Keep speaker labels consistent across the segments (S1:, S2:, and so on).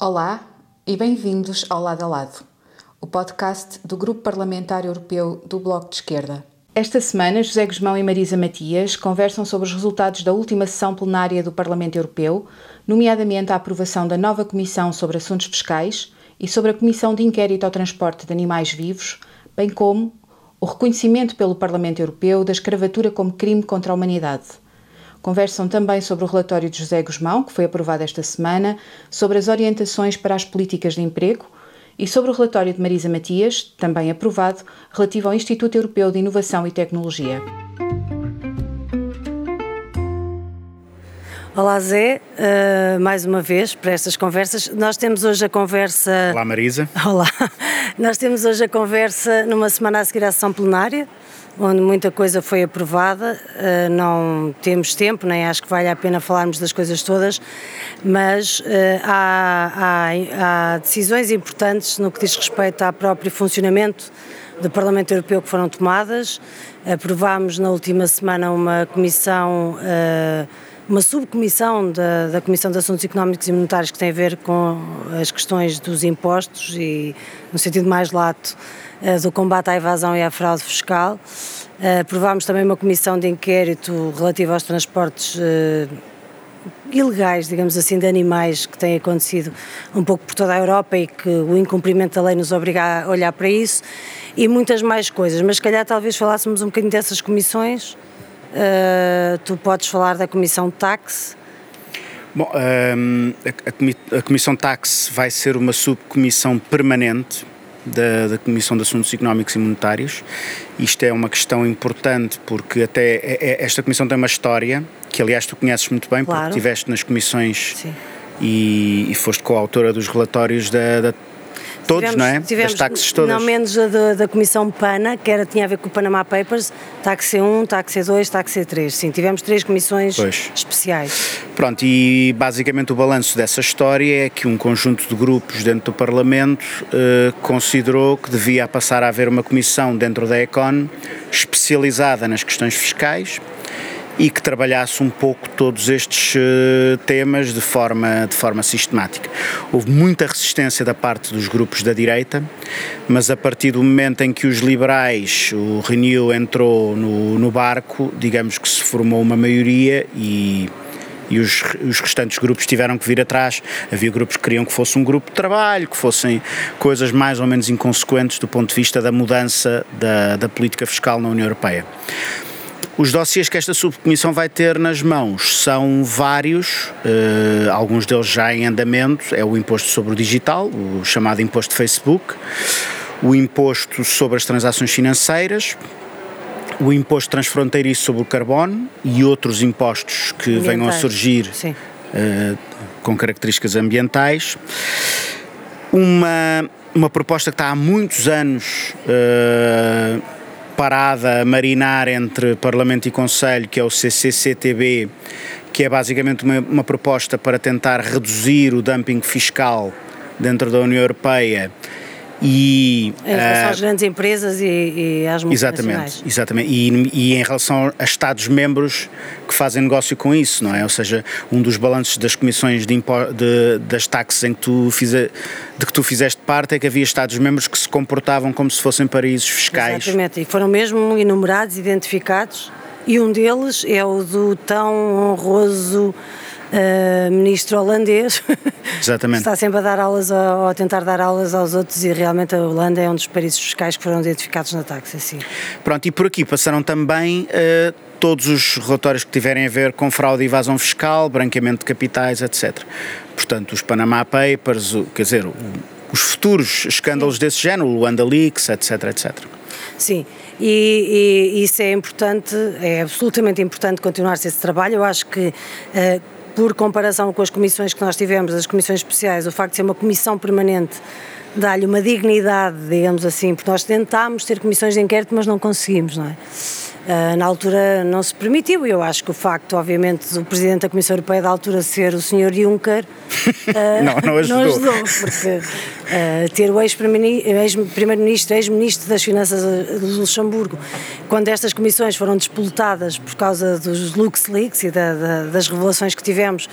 S1: Olá e bem-vindos ao Lado a Lado, o podcast do Grupo Parlamentar Europeu do Bloco de Esquerda. Esta semana, José Guzmão e Marisa Matias conversam sobre os resultados da última sessão plenária do Parlamento Europeu, nomeadamente a aprovação da nova Comissão sobre Assuntos Fiscais e sobre a Comissão de Inquérito ao Transporte de Animais Vivos, bem como o reconhecimento pelo Parlamento Europeu da escravatura como crime contra a humanidade. Conversam também sobre o relatório de José Guzmão, que foi aprovado esta semana, sobre as orientações para as políticas de emprego e sobre o relatório de Marisa Matias, também aprovado, relativo ao Instituto Europeu de Inovação e Tecnologia.
S2: Olá Zé, uh, mais uma vez para estas conversas. Nós temos hoje a conversa.
S3: Olá Marisa.
S2: Olá. Nós temos hoje a conversa numa semana a seguir à sessão plenária, onde muita coisa foi aprovada. Uh, não temos tempo, nem acho que vale a pena falarmos das coisas todas, mas uh, há, há, há decisões importantes no que diz respeito ao próprio funcionamento do Parlamento Europeu que foram tomadas. Aprovámos na última semana uma comissão. Uma subcomissão da, da Comissão de Assuntos Económicos e Monetários que tem a ver com as questões dos impostos e, no sentido mais lato, eh, do combate à evasão e à fraude fiscal. Eh, aprovámos também uma comissão de inquérito relativa aos transportes uh, ilegais, digamos assim, de animais que têm acontecido um pouco por toda a Europa e que o incumprimento da lei nos obriga a olhar para isso e muitas mais coisas. Mas se calhar talvez falássemos um bocadinho dessas comissões Uh, tu podes falar da Comissão Tax.
S3: Bom, um, a, a, Comissão Tax vai ser uma subcomissão permanente da, da, Comissão de Assuntos Económicos e Monetários. Isto é uma questão importante porque até é, é, esta comissão tem uma história que, aliás, tu conheces muito bem
S2: claro.
S3: porque estiveste nas comissões e, e, foste coautora dos relatórios da, da todos, tivemos, não é?
S2: Tivemos,
S3: das taxas todas.
S2: Não menos a da, da Comissão PANA, que era, tinha a ver com o Panama Papers, taxe 1, taxe 2, taxe 3. Sim, tivemos três comissões pois. especiais.
S3: Pronto, e basicamente o balanço dessa história é que um conjunto de grupos dentro do Parlamento eh, considerou que devia passar a haver uma comissão dentro da Econ especializada nas questões fiscais e que trabalhasse um pouco todos estes uh, temas de forma, de forma sistemática. Houve muita resistência da parte dos grupos da direita, mas a partir do momento em que os liberais, o Renew entrou no, no barco, digamos que se formou uma maioria e e os, os, restantes grupos tiveram que vir atrás. Havia grupos que queriam que fosse um grupo de trabalho, que fossem coisas mais ou menos inconsequentes do ponto de vista da mudança da, da política fiscal na União Europeia. Os dossiês que esta subcomissão vai ter nas mãos são vários, uh, alguns deles já em andamento. É o imposto sobre o digital, o chamado imposto Facebook, o imposto sobre as transações financeiras, o imposto transfronteiriço sobre o carbono e outros impostos que ambientais. venham a surgir uh, com características ambientais. Uma, uma proposta que está há muitos anos. Uh, parada a marinar entre Parlamento e Conselho, que é o CCCTB, que é basicamente uma, uma proposta para tentar reduzir o dumping fiscal dentro da União Europeia
S2: e, em relação uh, às grandes empresas e, e às
S3: multinacionais. Exatamente, exatamente. E, e, em relação a Estados-membros que fazem negócio com isso, não é? Ou seja, um dos balanços das comissões de, de, das taxas em que tu fize, de que tu fizeste parte é que havia Estados-membros que se comportavam como se fossem paraísos fiscais.
S2: Exatamente, e foram mesmo enumerados, identificados, e um deles é o do tão honroso uh, ministro holandês.
S3: Exatamente.
S2: está sempre a dar aulas, ou a tentar dar aulas aos outros e realmente a Holanda é um dos países fiscais que foram identificados na taxa, assim.
S3: Pronto, e por aqui passaram também uh, todos os relatórios que tiverem a ver com fraude e evasão fiscal, branqueamento de capitais, etc. Portanto, os Panama Papers, o, quer dizer, o, os futuros escândalos Sim. desse género, o Luanda Leaks, etc, etc.
S2: Sim, e, e, isso é importante, é absolutamente importante continuar-se esse trabalho. Eu acho que uh, por comparação com as comissões que nós tivemos, as comissões especiais, o facto de ser uma comissão permanente dá-lhe uma dignidade, digamos assim, porque nós tentámos ter comissões de inquérito, mas não conseguimos, não é? Uh, na altura não se permitiu, e eu acho que o facto, obviamente, do Presidente da Comissão Europeia da altura ser o Sr. Juncker
S3: uh, não, não, ajudou.
S2: não ajudou, porque uh, ter o ex-Primeiro-Ministro, ex-Ministro das Finanças do Luxemburgo, quando estas comissões foram despoletadas por causa dos LuxLeaks e da, da, das revelações que tivemos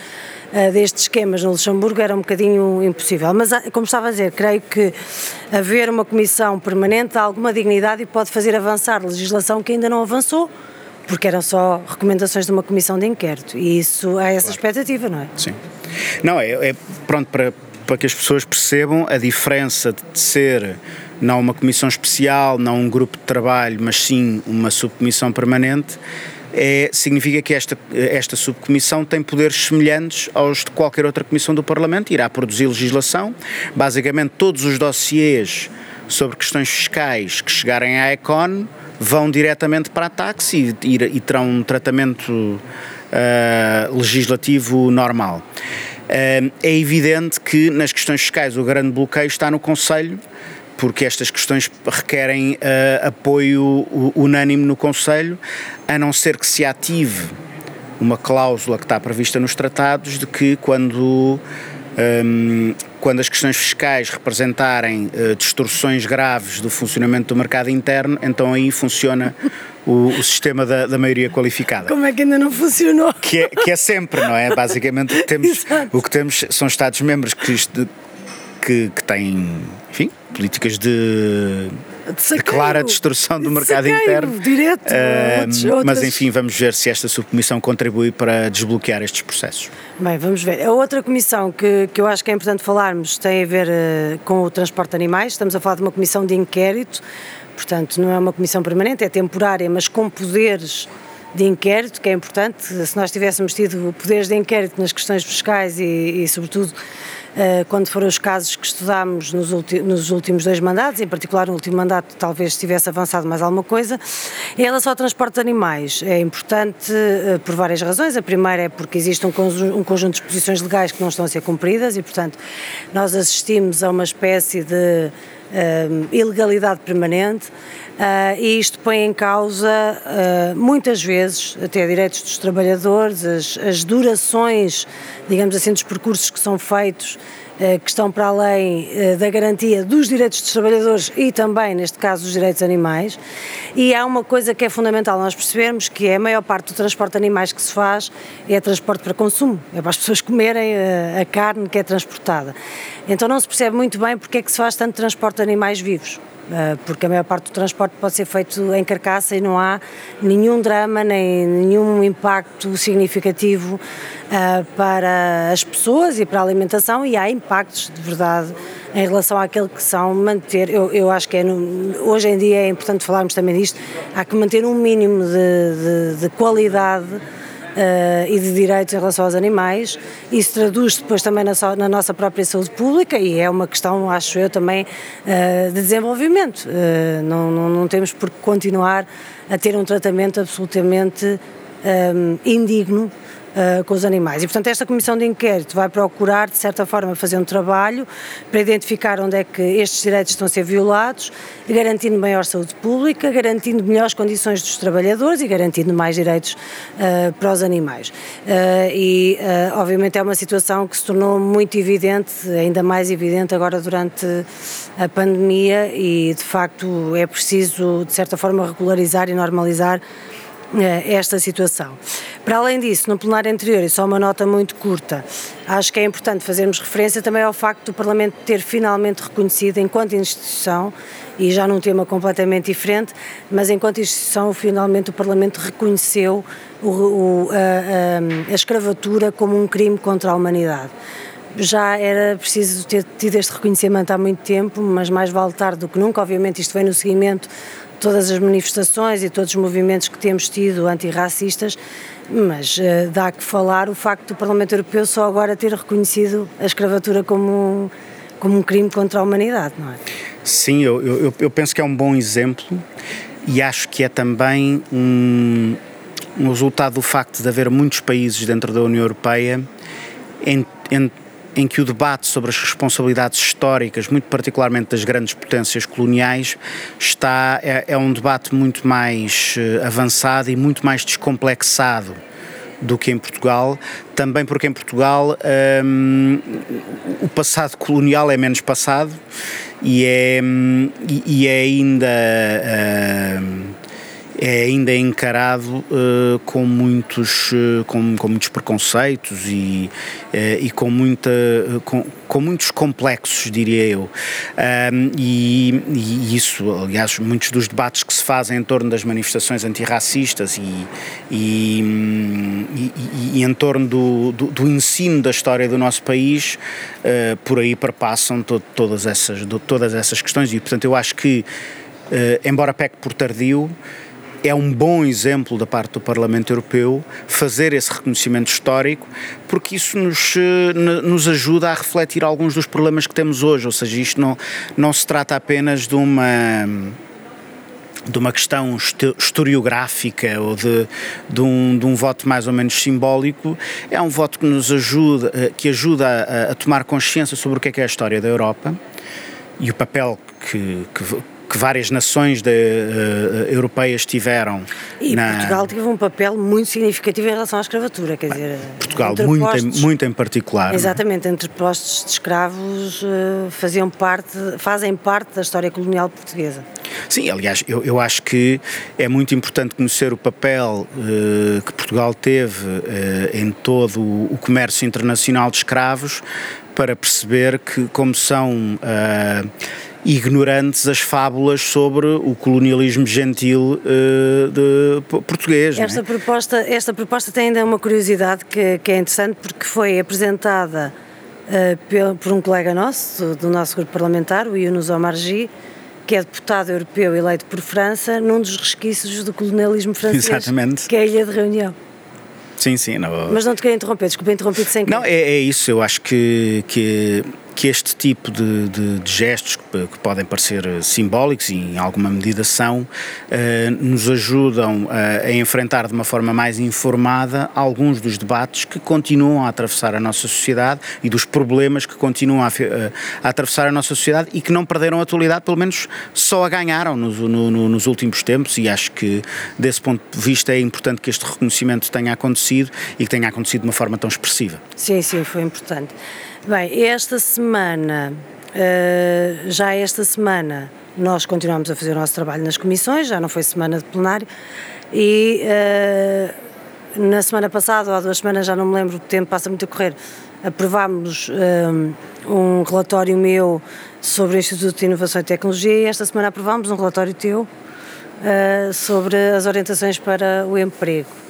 S2: destes esquemas no Luxemburgo, era um bocadinho impossível. Mas, como estava a dizer, creio que haver uma comissão permanente dá alguma dignidade e pode fazer avançar legislação que ainda não avançou, porque eram só recomendações de uma comissão de inquérito. E isso é essa claro. expectativa, não é?
S3: Sim. Não, é, é pronto para, para que as pessoas percebam a diferença de ser não uma comissão especial, não um grupo de trabalho, mas sim uma subcomissão permanente é, significa que esta, esta subcomissão tem poderes semelhantes aos de qualquer outra comissão do Parlamento, irá produzir legislação. Basicamente, todos os dossiês sobre questões fiscais que chegarem à Econ vão diretamente para a tax e, e, e terão um tratamento uh, legislativo normal. Uh, é evidente que nas questões fiscais o grande bloqueio está no Conselho porque estas questões requerem uh, apoio unânime no Conselho, a não ser que se ative uma cláusula que está prevista nos tratados de que quando um, quando as questões fiscais representarem uh, distorções graves do funcionamento do mercado interno, então aí funciona o, o sistema da, da, maioria qualificada.
S2: Como é que ainda não funcionou?
S3: Que é, que é sempre, não é? Basicamente o que temos, o que temos são Estados-membros que, que, que têm, enfim, políticas de de clara destrução do mercado interno.
S2: Direto, uh, outros,
S3: mas enfim, vamos ver se esta subcomissão contribui para desbloquear estes processos.
S2: Bem, vamos ver. A outra comissão que, que eu acho que é importante falarmos tem a ver uh, com o transporte de animais. Estamos a falar de uma comissão de inquérito, portanto, não é uma comissão permanente, é temporária, mas com poderes de inquérito, que é importante. Se nós tivéssemos tido poderes de inquérito nas questões fiscais e, e sobretudo, quando foram os casos que estudámos nos, nos, últimos dois mandatos, em particular no último mandato talvez tivesse avançado mais alguma coisa. Em relação ao transporte de animais, é importante eh, por várias razões. A primeira é porque existe um, um conjunto de disposições legais que não estão a ser cumpridas e, portanto, nós assistimos a uma espécie de uh, ilegalidade permanente. Uh, e isto põe em causa, uh, muitas vezes, até direitos dos trabalhadores, as, as, durações, digamos assim, dos percursos que são feitos, que estão para além da garantia dos direitos dos trabalhadores e também, neste caso, dos direitos animais. E há uma coisa que é fundamental nós percebermos, que é a maior parte do transporte de animais que se faz é transporte para consumo, é para as pessoas comerem a carne que é transportada. Então não se percebe muito bem porque é que se faz tanto transporte de animais vivos. Ah, porque a maior parte do transporte pode ser feito em carcaça e não há nenhum drama nem nenhum impacto significativo uh, para as pessoas e para a alimentação e há impactos de verdade em relação àquele que são manter, eu, eu acho que é hoje em dia é importante falarmos também disto, há que manter um mínimo de, de, de qualidade uh, e de direitos em relação aos animais. Isso traduz depois também na, na, nossa própria saúde pública e é uma questão, acho eu, também uh, de desenvolvimento. Uh, não, não, não, temos por que continuar a ter um tratamento absolutamente um, indigno uh, com os animais. E, portanto, esta comissão de inquérito vai procurar, de certa forma, fazer um trabalho para identificar onde é que estes direitos estão a ser violados, garantindo maior saúde pública, garantindo melhores condições dos trabalhadores e garantindo mais direitos uh, para os animais. Uh, e, obviamente, é uma situação que se tornou muito evidente, ainda mais evidente agora durante a pandemia e, de facto, é preciso, de certa forma, regularizar e normalizar esta situação. Para além disso, no plenário anterior, e só uma nota muito curta, acho que é importante fazermos referência também ao facto do Parlamento ter finalmente reconhecido, enquanto instituição, e já num tema completamente diferente, mas enquanto instituição, finalmente o Parlamento reconheceu o, o, a, a, a escravatura como um crime contra a humanidade já era preciso ter tido este reconhecimento há muito tempo, mas mais vale tarde do que nunca. Obviamente, isto vem no seguimento todas as manifestações e todos os movimentos que temos tido antirracistas, mas uh, dá que falar o facto do Parlamento Europeu só agora ter reconhecido a escravatura como, como um crime contra a humanidade, não é?
S3: Sim, eu, eu, eu penso que é um bom exemplo e acho que é também um, um resultado do facto de haver muitos países dentro da União Europeia em, em em que o debate sobre as responsabilidades históricas, muito particularmente das grandes potências coloniais, está é, é um debate muito mais uh, avançado e muito mais descomplexado do que em Portugal, também porque em Portugal um, o passado colonial é menos passado e é, hum, e, é ainda. Uh, é ainda encarado uh, com, muitos, uh, com, com, muitos preconceitos e, uh, e com, muita, com, com, muitos complexos, diria eu. Um, e, e, isso, aliás, muitos dos debates que se fazem em torno das manifestações antirracistas e, e, e em torno do, do, do, ensino da história do nosso país, por aí perpassam to, todas, essas, todas essas questões e, portanto, eu acho que, embora peque por tardio, é um bom exemplo da parte do Parlamento Europeu fazer esse reconhecimento histórico, porque isso nos, eh, nos ajuda a refletir alguns dos problemas que temos hoje. Ou seja, isto não, não se trata apenas de uma de uma questão historiográfica ou de, de, um, de um voto mais ou menos simbólico, é um voto que nos ajuda, eh, que ajuda a, a tomar consciência sobre o que é, que é a história da Europa e o papel que, que que várias nações de, uh, europeias tiveram.
S2: E na... Portugal teve um papel muito significativo em relação à escravura, quer dizer.
S3: Portugal, muito, postos, em, muito em particular.
S2: É? Exatamente, entre postos de escravos uh, faziam parte, fazem parte da história colonial portuguesa.
S3: Sim, aliás, eu, eu acho que é muito importante conhecer o papel uh, que Portugal teve em todo o comércio internacional de escravos para perceber que, como são ignorantes as fábulas sobre o colonialismo gentil uh, de, português.
S2: Esta,
S3: é?
S2: proposta, esta proposta tem ainda uma curiosidade que, que é interessante porque foi apresentada uh, por um colega nosso, do, do, nosso grupo parlamentar, o Yunus Omarji, que é deputado europeu eleito por França, num dos resquícios do colonialismo francês,
S3: Exatamente.
S2: que é a Ilha de Reunião.
S3: Sim, sim. Não...
S2: Mas não te queria interromper, desculpa, interrompido sem
S3: Não, é, é, isso, eu acho que, que que este tipo de, de, de gestos, que, podem parecer simbólicos e em alguma medida são, uh, nos ajudam a, a enfrentar de uma forma mais informada alguns dos debates que continuam a atravessar a nossa sociedade e dos problemas que continuam a, a atravessar a nossa sociedade e que não perderam a atualidade, pelo menos só a ganharam nos, no, no, nos últimos tempos e acho que desse ponto de vista é importante que este reconhecimento tenha acontecido e que tenha acontecido de uma forma tão expressiva.
S2: Sim, sim, foi importante. Bem, esta semana, uh, já esta semana, nós continuamos a fazer o nosso trabalho nas comissões, já não foi semana de plenário, e uh, na semana passada, ou há duas semanas, já não me lembro, o tempo passa muito a correr, aprovámos uh, um relatório meu sobre o Instituto de Inovação e Tecnologia e esta semana aprovámos um relatório teu sobre as orientações para o emprego.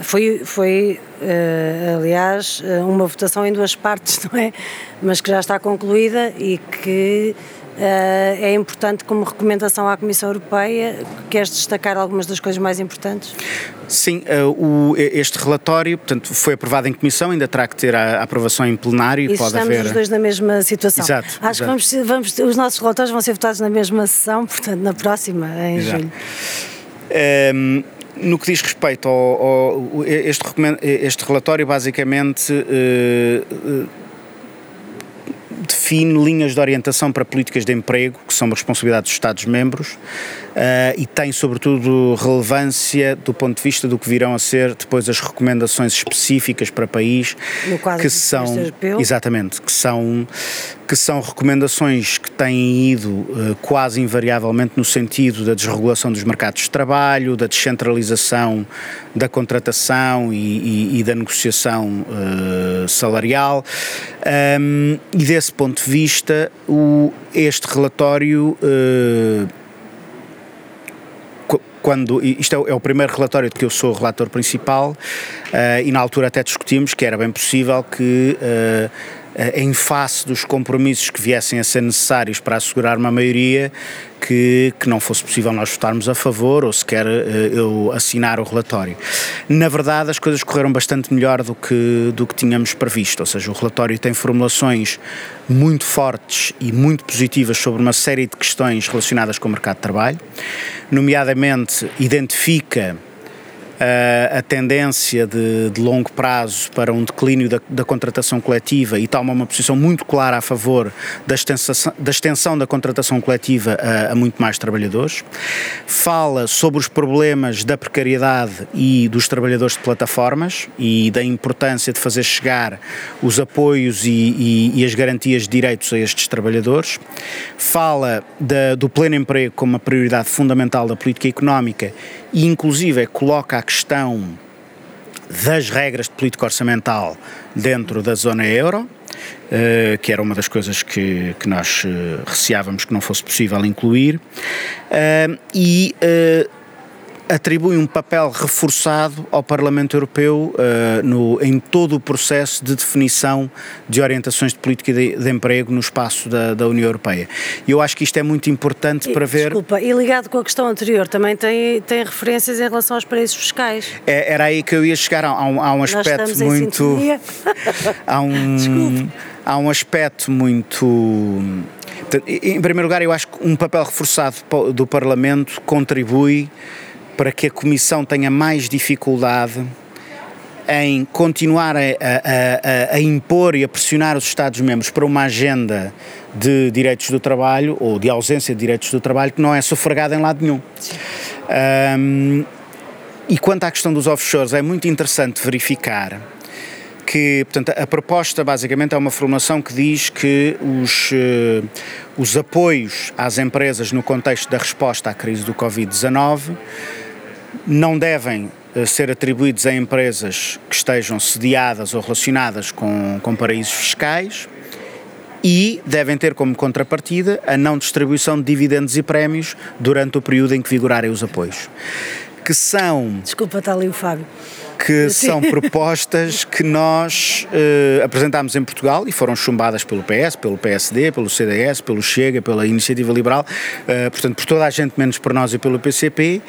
S2: Foi, foi uh, aliás, eh, uma votação em duas partes, não é? Mas que já está concluída e que uh, é importante como recomendação à Comissão Europeia. Queres destacar algumas das coisas mais importantes?
S3: Sim, uh, o, este relatório portanto, foi aprovado em comissão, ainda terá que ter a, a aprovação em plenário.
S2: E
S3: pode
S2: estamos
S3: haver...
S2: os dois na mesma situação.
S3: Exato.
S2: Acho
S3: exato.
S2: que vamos, vamos, os nossos relatórios vão ser votados na mesma sessão, portanto, na próxima, em exato. julho. Um,
S3: ehm, no que diz respeito ao, ao este, este, relatório, basicamente uh, define linhas de orientação para políticas de emprego, que são uma responsabilidade dos Estados-membros, uh, e tem, sobretudo, relevância do ponto de vista do que virão a ser depois as recomendações específicas para país, que são exatamente, que são que são recomendações que têm ido uh, quase invariavelmente no sentido da desregulação dos mercados de trabalho, da descentralização da contratação e, e, e da negociação uh, salarial. Um, e desse ponto de vista, o, este relatório. Uh, quando isto é, é, o primeiro relatório de que eu sou relator principal uh, e na altura até discutimos que era bem possível que uh, eh, em face dos compromissos que viessem a ser necessários para assegurar uma maioria, que, que não fosse possível nós votarmos a favor ou sequer eh, eu assinar o relatório. Na verdade, as coisas correram bastante melhor do que, do que tínhamos previsto, ou seja, o relatório tem formulações muito fortes e muito positivas sobre uma série de questões relacionadas com o mercado de trabalho, nomeadamente identifica a tendência de, de, longo prazo para um declínio da, da, contratação coletiva e toma uma posição muito clara a favor da extensão da, extensão da contratação coletiva a, a, muito mais trabalhadores. Fala sobre os problemas da precariedade e dos trabalhadores de plataformas e da importância de fazer chegar os apoios e, e, e as garantias de direitos a estes trabalhadores. Fala da, do pleno emprego como uma prioridade fundamental da política económica e, inclusive, coloca a questão das regras de política orçamental dentro da zona euro, Uh, que era uma das coisas que, que nós uh, receávamos que não fosse possível incluir, uh, e atribui um papel reforçado ao Parlamento Europeu uh, no, em todo o processo de definição de orientações de política de, de emprego no espaço da, da, União Europeia. E eu acho que isto é muito importante
S2: e,
S3: para ver.
S2: Desculpa, e ligado com a questão anterior, também tem, tem referências em relação aos paraísos fiscais.
S3: É, era aí que eu ia chegar. Há, um, há um aspecto muito. há um. Desculpa. Há um aspecto muito. Em primeiro lugar, eu acho que um papel reforçado do Parlamento contribui para que a Comissão tenha mais dificuldade em continuar a, a, a, a, impor e a pressionar os Estados-membros para uma agenda de direitos do trabalho ou de ausência de direitos do trabalho que não é sufragada em lado nenhum. Um, e quanto à questão dos offshores, é muito interessante verificar que, portanto, a proposta basicamente é uma formulação que diz que os, uh, os apoios às empresas no contexto da resposta à crise do Covid-19 não devem eh, ser atribuídos a empresas que estejam sediadas ou relacionadas com, com paraísos fiscais e devem ter como contrapartida a não distribuição de dividendos e prémios durante o período em que vigorarem os apoios. Que são.
S2: Desculpa, está ali o Fábio.
S3: Que Sim. são propostas que nós eh, apresentámos em Portugal e foram chumbadas pelo PS, pelo PSD, pelo CDS, pelo Chega, pela Iniciativa Liberal, eh, portanto, por toda a gente, menos por nós e pelo PCP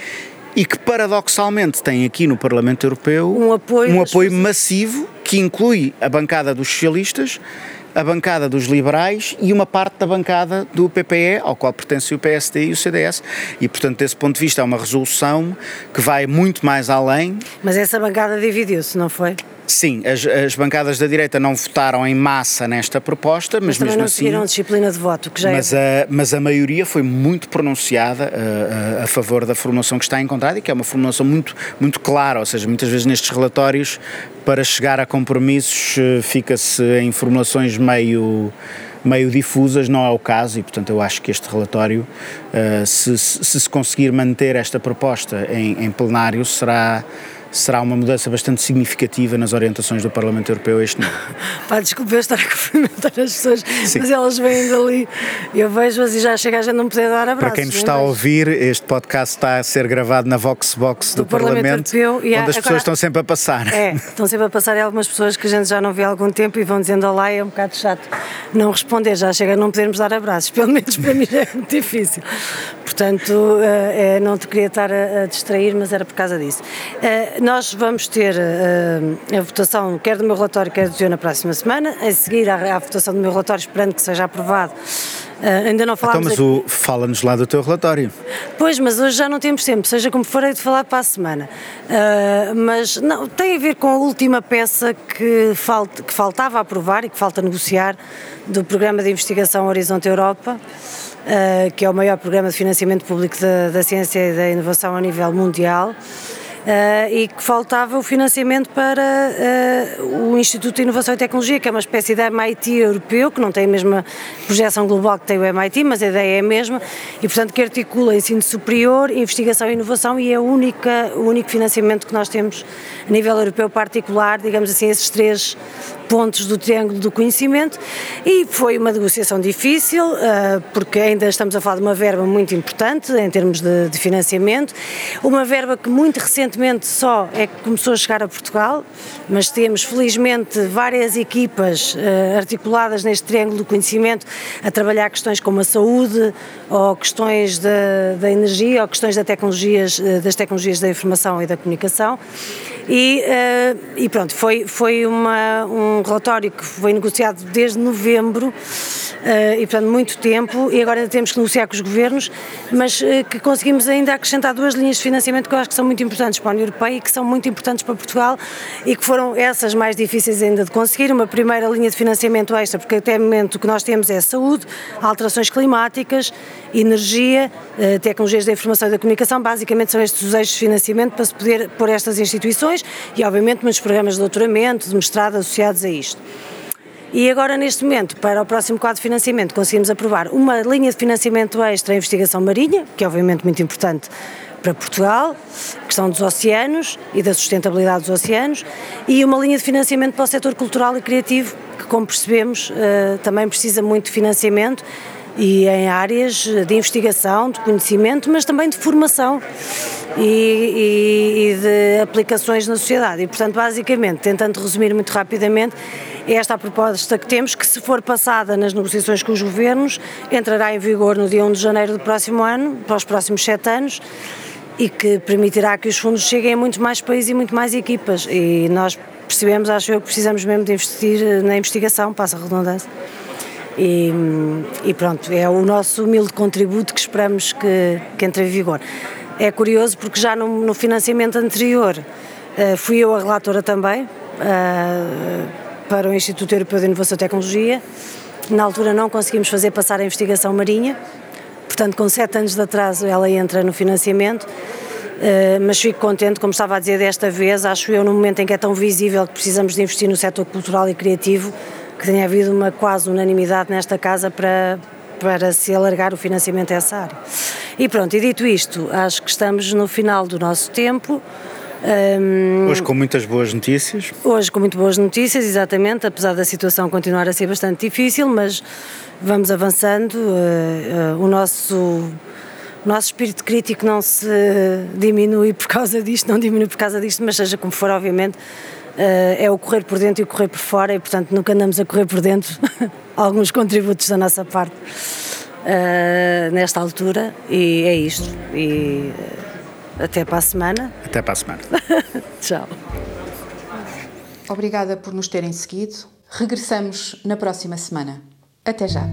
S3: e que paradoxalmente tem aqui no Parlamento Europeu
S2: um apoio,
S3: um apoio massivo que inclui a bancada dos socialistas, a bancada dos liberais e uma parte da bancada do PPE, ao qual pertence o PSD e o CDS. E, portanto, desse ponto de vista, é uma resolução que vai muito mais além.
S2: Mas essa bancada dividiu-se, não foi?
S3: Sim, as, as, bancadas da direita não votaram em massa nesta proposta, mas,
S2: mas
S3: mesmo
S2: não
S3: assim.
S2: seguiram disciplina de voto, que já
S3: mas
S2: é.
S3: A, mas a maioria foi muito pronunciada a, a, a, favor da formulação que está encontrada e que é uma formulação muito, muito clara, ou seja, muitas vezes nestes relatórios, para chegar a compromissos, eh, fica-se em formulações meio meio difusas, não é o caso, e portanto eu acho que este relatório, uh, se, se, se conseguir manter esta proposta em, em plenário, será será uma mudança bastante significativa nas orientações do Parlamento Europeu este ano.
S2: Pá, desculpe eu estar a cumprimentar as pessoas, Sim. mas elas vêm dali, eu vejo-as e já chega a gente não poder dar abraços.
S3: Para quem nos está a ouvir, este podcast está a ser gravado na Voxbox do, do Parlamento, Parlamento Europeu, onde as pessoas estão sempre a passar.
S2: É, estão sempre a passar e algumas pessoas que a gente já não vê há algum tempo e vão dizendo olá e é um bocado chato não responder, já chega a não podermos dar abraços, pelo menos para mim é muito difícil. Portanto, é, não te queria estar a, a distrair, mas era por causa disso. Nós vamos ter uh, a votação, quer do meu relatório, quer do teu, na próxima semana. A seguir à, à votação do meu relatório, esperando que seja aprovado. Uh, ainda não falámos.
S3: Então, mas o, fala-nos lá do teu relatório.
S2: Pois, mas hoje já não temos tempo, seja como for, hei de falar para a semana. Uh, mas não, tem a ver com a última peça que, falt, que faltava aprovar e que falta negociar do Programa de Investigação Horizonte Europa. Uh, que é o maior programa de financiamento público da, da ciência e da inovação a nível mundial e que faltava o financiamento para uh, o Instituto de Inovação e Tecnologia, que é uma espécie de MIT europeu, que não tem a mesma projeção global que tem o MIT, mas a ideia é a mesma, e portanto que articula ensino superior, investigação e inovação e é a única, o único financiamento que nós temos a nível europeu particular, digamos assim, esses três pontos do triângulo do conhecimento e foi uma negociação difícil uh, porque ainda estamos a falar de uma verba muito importante em termos de, de, financiamento, uma verba que muito recentemente só é que começou a chegar a Portugal, mas temos felizmente várias equipas uh, articuladas neste triângulo do conhecimento a trabalhar questões como a saúde ou questões da, da energia ou questões da tecnologias, uh, das tecnologias da informação e da comunicação E, uh, e pronto, foi, foi uma, um relatório que foi negociado desde novembro uh, e, portanto, muito tempo, e agora ainda temos que negociar com os governos, mas uh, que conseguimos ainda acrescentar duas linhas de financiamento que eu acho que são muito importantes para a União Europeia e que são muito importantes para Portugal e que foram essas mais difíceis ainda de conseguir. Uma primeira linha de financiamento extra, porque até o momento o que nós temos é saúde, alterações climáticas, energia, tecnologias da informação e da comunicação, basicamente são estes os eixos de financiamento para se poder pôr estas instituições e, obviamente, muitos programas de doutoramento, de mestrado associados a isto. E agora, neste momento, para o próximo quadro de financiamento, conseguimos aprovar uma linha de financiamento extra em investigação marinha, que é obviamente muito importante para Portugal, questão dos oceanos e da sustentabilidade dos oceanos, e uma linha de financiamento para o setor cultural e criativo, que, como percebemos, eh, também precisa muito de financiamento e em áreas de investigação, de conhecimento, mas também de formação e, e, de aplicações na sociedade. E, portanto, basicamente, tentando resumir muito rapidamente, é esta a proposta que temos, que se for passada nas negociações com os governos, entrará em vigor no dia 1 de janeiro do próximo ano, para os próximos sete anos, e que permitirá que os fundos cheguem a muito mais países e muito mais equipas. E nós percebemos, acho eu, que precisamos mesmo de investir na investigação, passa a redundância. E, e, pronto, é o nosso humilde contributo que esperamos que, que entre em vigor. É curioso porque já no, no financiamento anterior uh, fui eu a relatora também, uh, para o Instituto Europeu de Inovação e Tecnologia. Na altura não conseguimos fazer passar a investigação marinha, portanto, com sete anos de atraso ela entra no financiamento. Uh, mas fico contente, como estava a dizer desta vez, acho eu, no momento em que é tão visível que precisamos de investir no setor cultural e criativo, que tenha havido uma quase unanimidade nesta casa para, para se alargar o financiamento a essa área. E pronto, e dito isto, acho que estamos no final do nosso tempo.
S3: Um, hoje com muitas boas notícias.
S2: Hoje com muito boas notícias, exatamente, apesar da situação continuar a ser bastante difícil, mas vamos avançando. Uh, uh, o nosso o nosso espírito crítico não se diminui por causa disto, não diminui por causa disto, mas seja como for, obviamente, é o correr por dentro e o correr por fora, e portanto nunca andamos a correr por dentro. Alguns contributos da nossa parte nesta altura, e é isto. E, até para a semana.
S3: Até para a semana.
S2: Tchau.
S1: Obrigada por nos terem seguido. Regressamos na próxima semana. Até já.